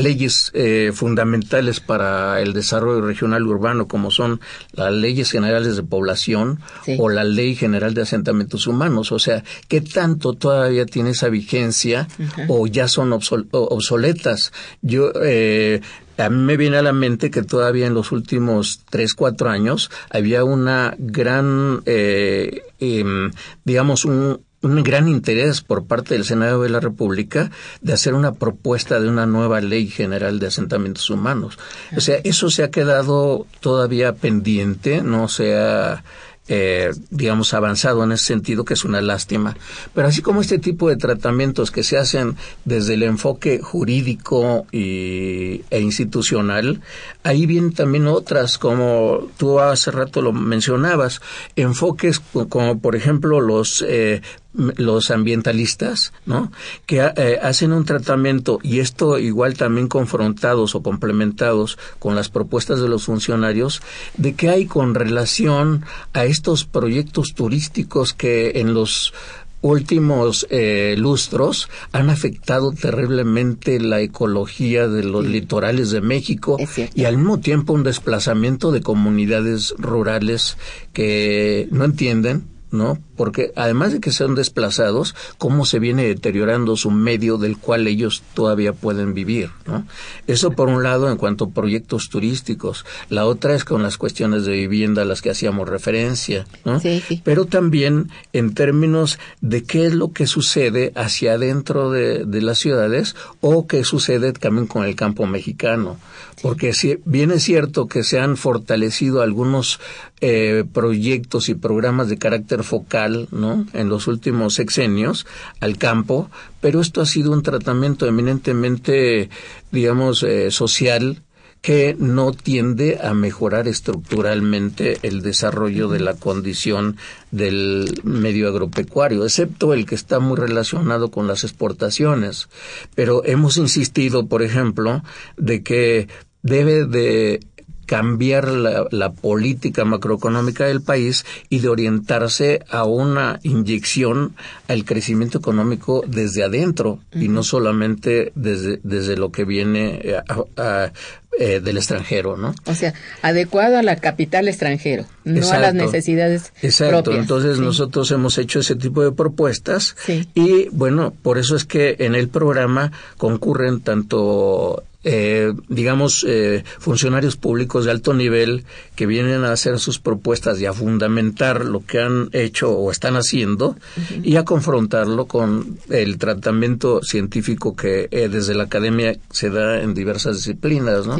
leyes eh, fundamentales para el desarrollo regional urbano, como son las leyes generales de población Sí. o la ley general de asentamientos humanos. O sea, ¿qué tanto todavía tiene esa vigencia o ya son obsol- obsoletas? Yo, eh, a mí me viene a la mente que todavía en los últimos tres, cuatro años había una gran, eh, em, digamos, un, un gran interés por parte del Senado de la República de hacer una propuesta de una nueva ley general de asentamientos humanos. O sea, eso se ha quedado todavía pendiente, no se ha, eh, digamos, avanzado en ese sentido, que es una lástima. Pero así como este tipo de tratamientos que se hacen desde el enfoque jurídico y, e institucional, ahí vienen también otras, como tú hace rato lo mencionabas, enfoques co- como por ejemplo los eh, los ambientalistas, ¿no? Que eh, hacen un tratamiento y esto igual también confrontados o complementados con las propuestas de los funcionarios de que hay con relación a estos proyectos turísticos que en los últimos eh, lustros han afectado terriblemente la ecología de los litorales de México y al mismo tiempo un desplazamiento de comunidades rurales que no entienden ¿no? Porque además de que sean desplazados, cómo se viene deteriorando su medio del cual ellos todavía pueden vivir, ¿no? Eso por un lado en cuanto a proyectos turísticos. La otra es con las cuestiones de vivienda a las que hacíamos referencia, ¿no? Sí, sí. Pero también en términos de qué es lo que sucede hacia adentro de, de las ciudades o qué sucede también con el campo mexicano. Porque si bien es cierto que se han fortalecido algunos eh, proyectos y programas de carácter focal, ¿no? En los últimos sexenios al campo, pero esto ha sido un tratamiento eminentemente, digamos, eh, social que no tiende a mejorar estructuralmente el desarrollo de la condición del medio agropecuario, excepto el que está muy relacionado con las exportaciones. Pero hemos insistido, por ejemplo, de que debe de cambiar la, la, política macroeconómica del país y de orientarse a una inyección al crecimiento económico desde adentro uh -huh. y no solamente desde, desde lo que viene a, a, eh, del extranjero, ¿no? O sea, adecuado a la capital extranjero, no Exacto. a las necesidades Exacto. propias. Entonces sí. nosotros hemos hecho ese tipo de propuestas sí. y bueno, por eso es que en el programa concurren tanto eh, digamos, eh, funcionarios públicos de alto nivel que vienen a hacer sus propuestas y a fundamentar lo que han hecho o están haciendo uh -huh. y a confrontarlo con el tratamiento científico que eh, desde la academia se da en diversas disciplinas, ¿no?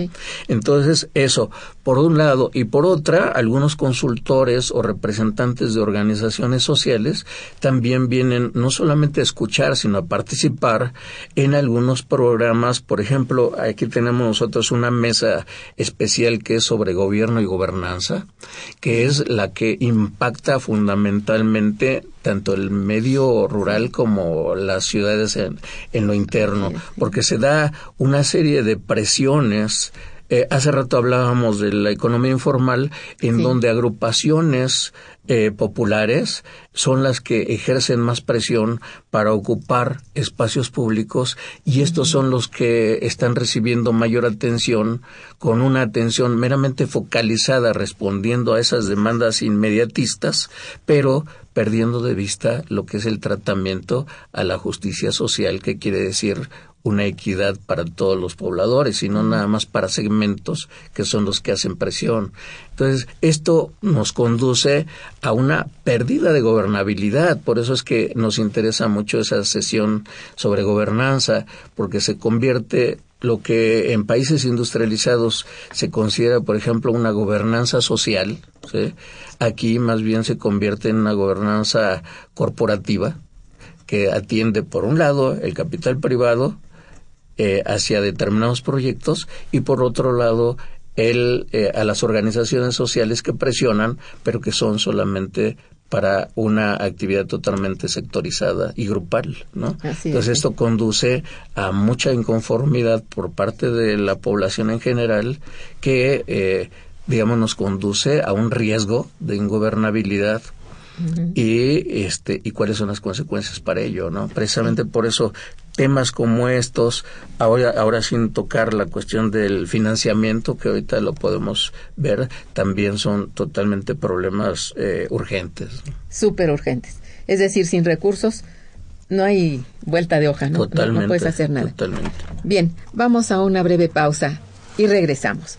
Entonces, eso, por un lado, y por otra, algunos consultores o representantes de organizaciones sociales también vienen no solamente a escuchar, sino a participar en algunos programas, por ejemplo, aquí tenemos nosotros una mesa especial que es sobre gobierno y gobernanza, que es la que impacta fundamentalmente tanto el medio rural como las ciudades en, en lo interno, porque se da una serie de presiones eh, hace rato hablábamos de la economía informal, en sí. donde agrupaciones eh, populares son las que ejercen más presión para ocupar espacios públicos y estos son los que están recibiendo mayor atención con una atención meramente focalizada respondiendo a esas demandas inmediatistas, pero perdiendo de vista lo que es el tratamiento a la justicia social, que quiere decir una equidad para todos los pobladores y no nada más para segmentos que son los que hacen presión. Entonces, esto nos conduce a una pérdida de gobernabilidad. Por eso es que nos interesa mucho esa sesión sobre gobernanza, porque se convierte lo que en países industrializados se considera, por ejemplo, una gobernanza social, ¿sí? aquí más bien se convierte en una gobernanza corporativa que atiende, por un lado, el capital privado, eh, hacia determinados proyectos y por otro lado el, eh, a las organizaciones sociales que presionan pero que son solamente para una actividad totalmente sectorizada y grupal, ¿no? Así Entonces es. esto conduce a mucha inconformidad por parte de la población en general que, eh, digamos, nos conduce a un riesgo de ingobernabilidad Uh -huh. y este y cuáles son las consecuencias para ello no precisamente por eso temas como estos ahora ahora sin tocar la cuestión del financiamiento que ahorita lo podemos ver también son totalmente problemas eh, urgentes súper urgentes. Es decir sin recursos no hay vuelta de hoja no totalmente, no, no puedes hacer nada. totalmente. Bien vamos a una breve pausa y regresamos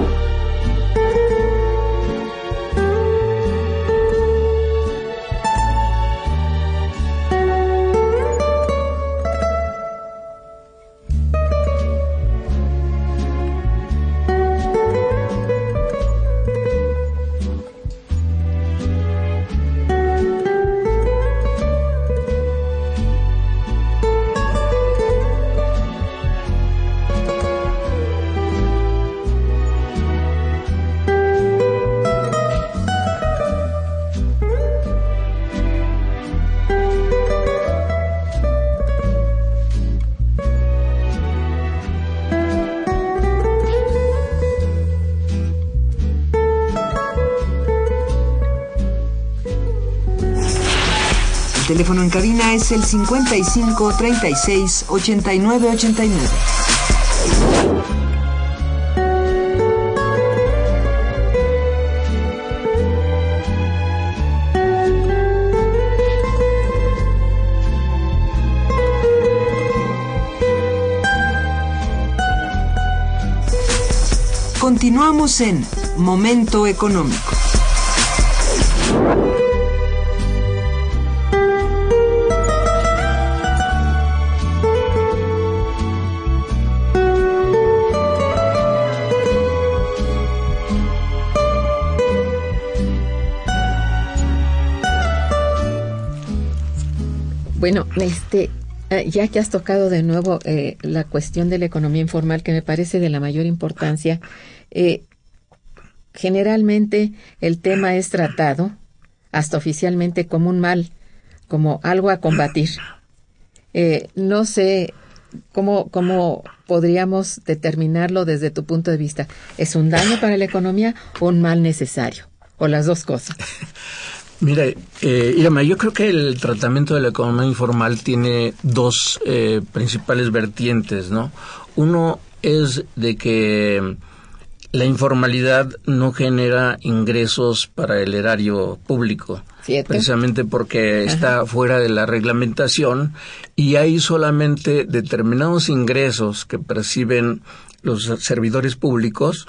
Teléfono en cabina es el 55 36 89 89. Continuamos en Momento Económico. Bueno, este, eh, ya que has tocado de nuevo eh, la cuestión de la economía informal, que me parece de la mayor importancia, eh, generalmente el tema es tratado, hasta oficialmente, como un mal, como algo a combatir. no sé cómo, cómo podríamos determinarlo desde tu punto de vista. ¿Es un daño para la economía o un mal necesario? O las dos cosas. Mira, eh, Irama, yo creo que el tratamiento de la economía informal tiene dos eh, principales vertientes, ¿no? Uno es de que la informalidad no genera ingresos para el erario público, precisamente porque está fuera de la reglamentación y hay solamente determinados ingresos que perciben los servidores públicos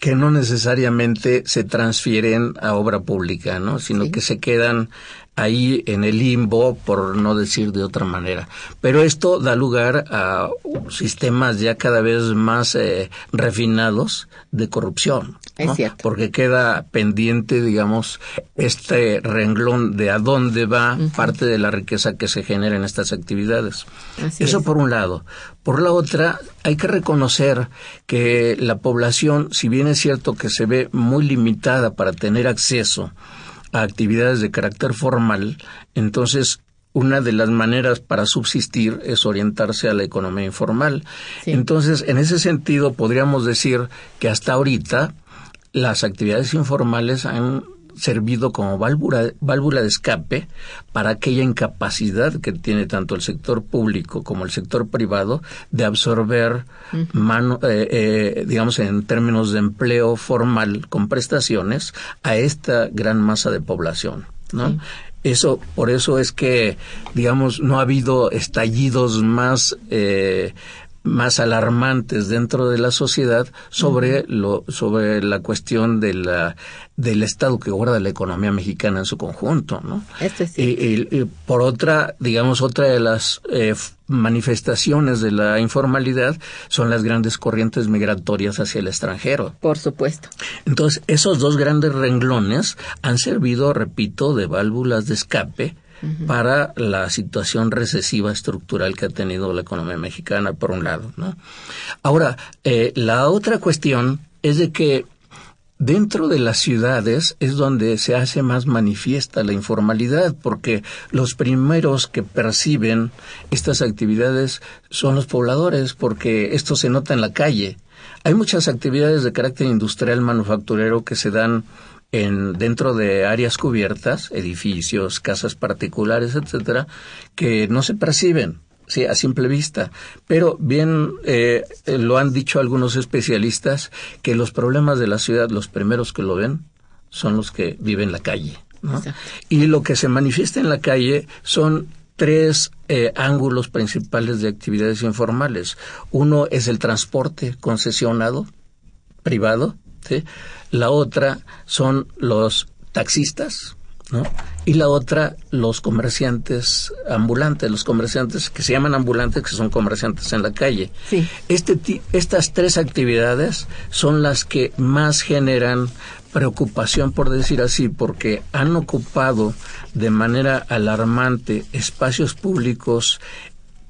que no necesariamente se transfieren a obra pública, ¿no? Sino que se quedan ahí en el limbo, por no decir de otra manera. Pero esto da lugar a sistemas ya cada vez más eh, refinados de corrupción. Es cierto. Porque queda pendiente, digamos, este renglón de a dónde va parte de la riqueza que se genera en estas actividades. Eso por un lado. Por la otra, hay que reconocer que la población, si bien es cierto que se ve muy limitada para tener acceso a actividades de carácter formal, entonces una de las maneras para subsistir es orientarse a la economía informal. Entonces, en ese sentido, podríamos decir que hasta ahorita las actividades informales han servido como válvula, válvula de escape para aquella incapacidad que tiene tanto el sector público como el sector privado de absorber, mano, eh, eh, digamos, en términos de empleo formal con prestaciones a esta gran masa de población. ¿no? Eso, por eso es que, digamos, no ha habido estallidos más eh, más alarmantes dentro de la sociedad sobre lo sobre la cuestión de la del estado que guarda la economía mexicana en su conjunto, ¿no? y, por otra, digamos, otra de las eh, manifestaciones de la informalidad son las grandes corrientes migratorias hacia el extranjero. Por supuesto. Entonces, esos dos grandes renglones han servido, repito, de válvulas de escape para la situación recesiva estructural que ha tenido la economía mexicana, por un lado. ¿no? Ahora, eh, la otra cuestión es de que dentro de las ciudades es donde se hace más manifiesta la informalidad, porque los primeros que perciben estas actividades son los pobladores, porque esto se nota en la calle. Hay muchas actividades de carácter industrial manufacturero que se dan en, dentro de áreas cubiertas, edificios, casas particulares, etcétera, que no se perciben. Sí, a simple vista. Pero bien eh, lo han dicho algunos especialistas que los problemas de la ciudad, los primeros que lo ven, son los que viven en la calle. Y lo que se manifiesta en la calle son tres eh, ángulos principales de actividades informales. Uno es el transporte concesionado, privado, ¿sí? la otra son los taxistas, ¿no? Y la otra, los comerciantes ambulantes, los comerciantes que se llaman ambulantes, que son comerciantes en la calle. Sí. Este, estas tres actividades son las que más generan preocupación, por decir así, porque han ocupado de manera alarmante espacios públicos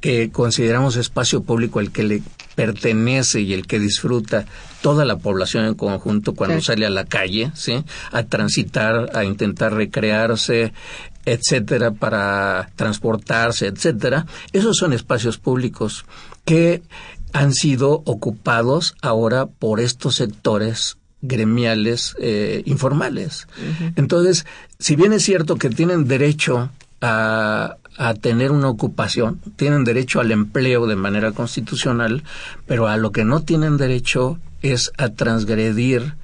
que consideramos espacio público el que le pertenece y el que disfruta toda la población en conjunto cuando sale a la calle, ¿sí? A transitar, a intentar recrearse, etcétera, para transportarse, etcétera. Esos son espacios públicos que han sido ocupados ahora por estos sectores gremiales eh, informales. Entonces, si bien es cierto que tienen derecho a, a tener una ocupación, tienen derecho al empleo de manera constitucional, pero a lo que no tienen derecho es a transgredir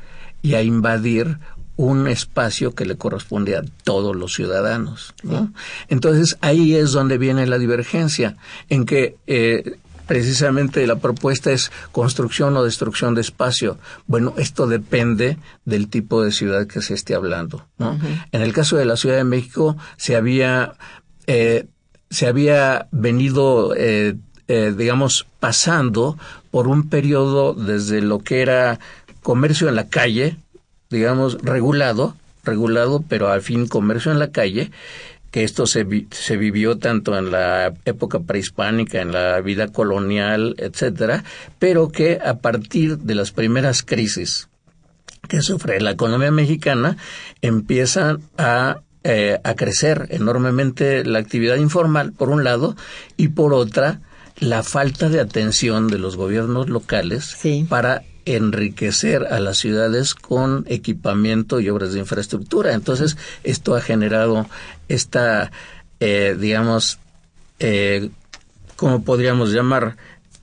y a invadir un espacio que le corresponde a todos los ciudadanos. Entonces ahí es donde viene la divergencia, en que eh, precisamente la propuesta es construcción o destrucción de espacio. Bueno, esto depende del tipo de ciudad que se esté hablando. En el caso de la Ciudad de México se había eh, se había venido eh, digamos pasando por un periodo desde lo que era comercio en la calle, digamos, regulado, regulado, pero al fin comercio en la calle, que esto se, se vivió tanto en la época prehispánica, en la vida colonial, etcétera, pero que a partir de las primeras crisis que sufre la economía mexicana empiezan a eh, a crecer enormemente la actividad informal, por un lado, y por otra, la falta de atención de los gobiernos locales para enriquecer a las ciudades con equipamiento y obras de infraestructura. Entonces, esto ha generado esta, eh, digamos, eh, ¿cómo podríamos llamar?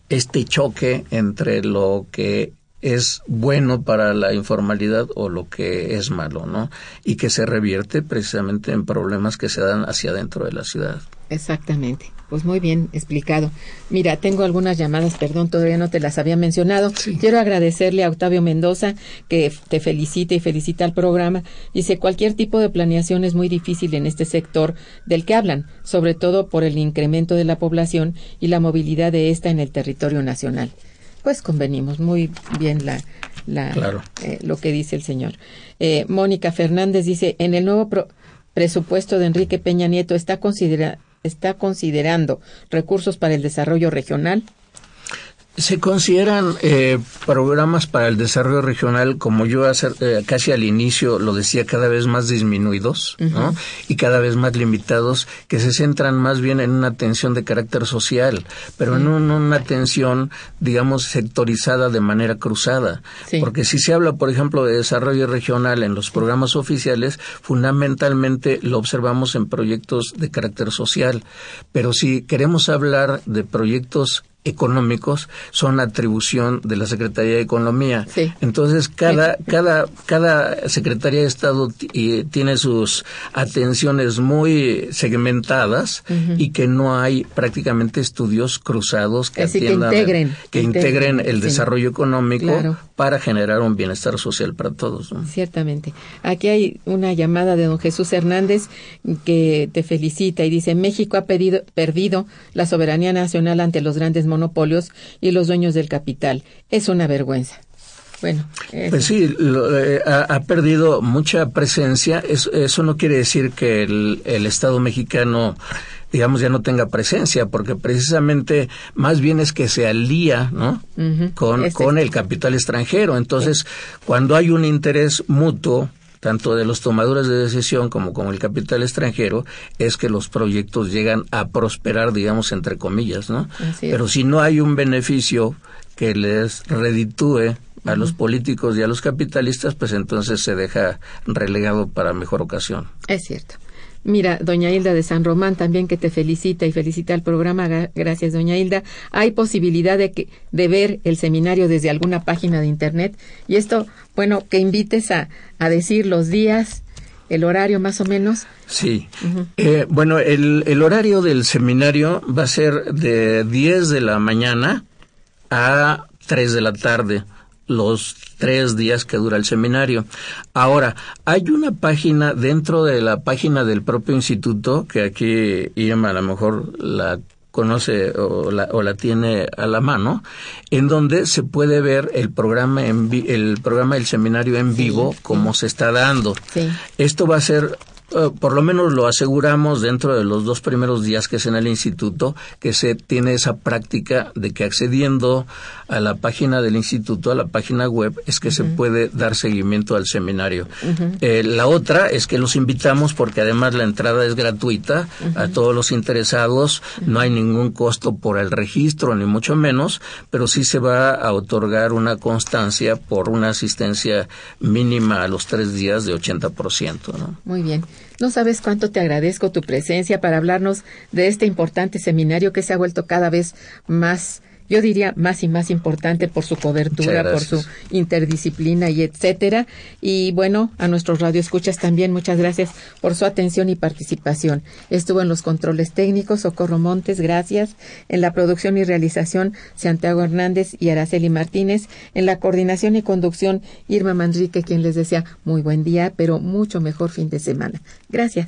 Este choque entre lo que es bueno para la informalidad o lo que es malo, ¿no? Y que se revierte precisamente en problemas que se dan hacia adentro de la ciudad. Exactamente. Pues muy bien explicado. Mira, tengo algunas llamadas, perdón, todavía no te las había mencionado. Quiero agradecerle a Octavio Mendoza que te felicita y felicita al programa. Dice, cualquier tipo de planeación es muy difícil en este sector del que hablan, sobre todo por el incremento de la población y la movilidad de esta en el territorio nacional. Pues convenimos muy bien la, la eh, lo que dice el señor. Eh, Mónica Fernández dice, en el nuevo presupuesto de Enrique Peña Nieto está considerado está considerando recursos para el desarrollo regional? Se consideran eh, programas para el desarrollo regional, como yo hace, eh, casi al inicio lo decía, cada vez más disminuidos y cada vez más limitados, que se centran más bien en una atención de carácter social, pero no en una atención, digamos, sectorizada de manera cruzada. Porque si se habla, por ejemplo, de desarrollo regional en los programas oficiales, fundamentalmente lo observamos en proyectos de carácter social. Pero si queremos hablar de proyectos económicos son atribución de la Secretaría de Economía. Entonces, cada, cada, cada Secretaría de Estado tiene sus atenciones muy segmentadas y que no hay prácticamente estudios cruzados que, integren, que, integren, el desarrollo económico para generar un bienestar social para todos. Ciertamente. Aquí hay una llamada de don Jesús Hernández que te felicita y dice, México ha pedido, perdido la soberanía nacional ante los grandes monopolios y los dueños del capital. Es una vergüenza. Bueno, pues sí, eh, ha, perdido mucha presencia. Eso, no quiere decir que el, Estado mexicano digamos, ya no tenga presencia, porque precisamente más bien es que se alía, ¿no? con, con el capital extranjero. Entonces, cuando hay un interés mutuo, tanto de los tomadores de decisión como con el capital extranjero, es que los proyectos llegan a prosperar, digamos, entre comillas, ¿no? Pero si no hay un beneficio que les reditúe a los políticos y a los capitalistas, pues entonces se deja relegado para mejor ocasión. Es cierto. Mira, doña Hilda de San Román también que te felicita y felicita al programa. Gracias, doña Hilda. Hay posibilidad de, que, de ver el seminario desde alguna página de Internet. Y esto, bueno, que invites a, a decir los días, el horario más o menos. Sí. eh, bueno, el, el horario del seminario va a ser de 10 de la mañana a 3 de la tarde los tres días que dura el seminario. Ahora, hay una página dentro de la página del propio instituto, que aquí Irma a lo mejor la conoce o la, o la tiene a la mano, en donde se puede ver el programa en el programa del seminario en vivo como se está dando. Esto va a ser por lo menos lo aseguramos dentro de los dos primeros días que es en el instituto, que se tiene esa práctica de que accediendo a la página del instituto, a la página web, es que se puede dar seguimiento al seminario. Eh, la otra es que los invitamos porque además la entrada es gratuita a todos los interesados, no hay ningún costo por el registro, ni mucho menos, pero sí se va a otorgar una constancia por una asistencia mínima a los tres días de 80%. ¿no? Muy bien. No sabes cuánto te agradezco tu presencia para hablarnos de este importante seminario que se ha vuelto cada vez más yo diría más y más importante por su cobertura, por su interdisciplina y etcétera. Y bueno, a nuestros radioescuchas también muchas gracias por su atención y participación. Estuvo en los controles técnicos Socorro Montes, gracias. En la producción y realización Santiago Hernández y Araceli Martínez. En la coordinación y conducción Irma Manrique, quien les desea muy buen día, pero mucho mejor fin de semana. Gracias.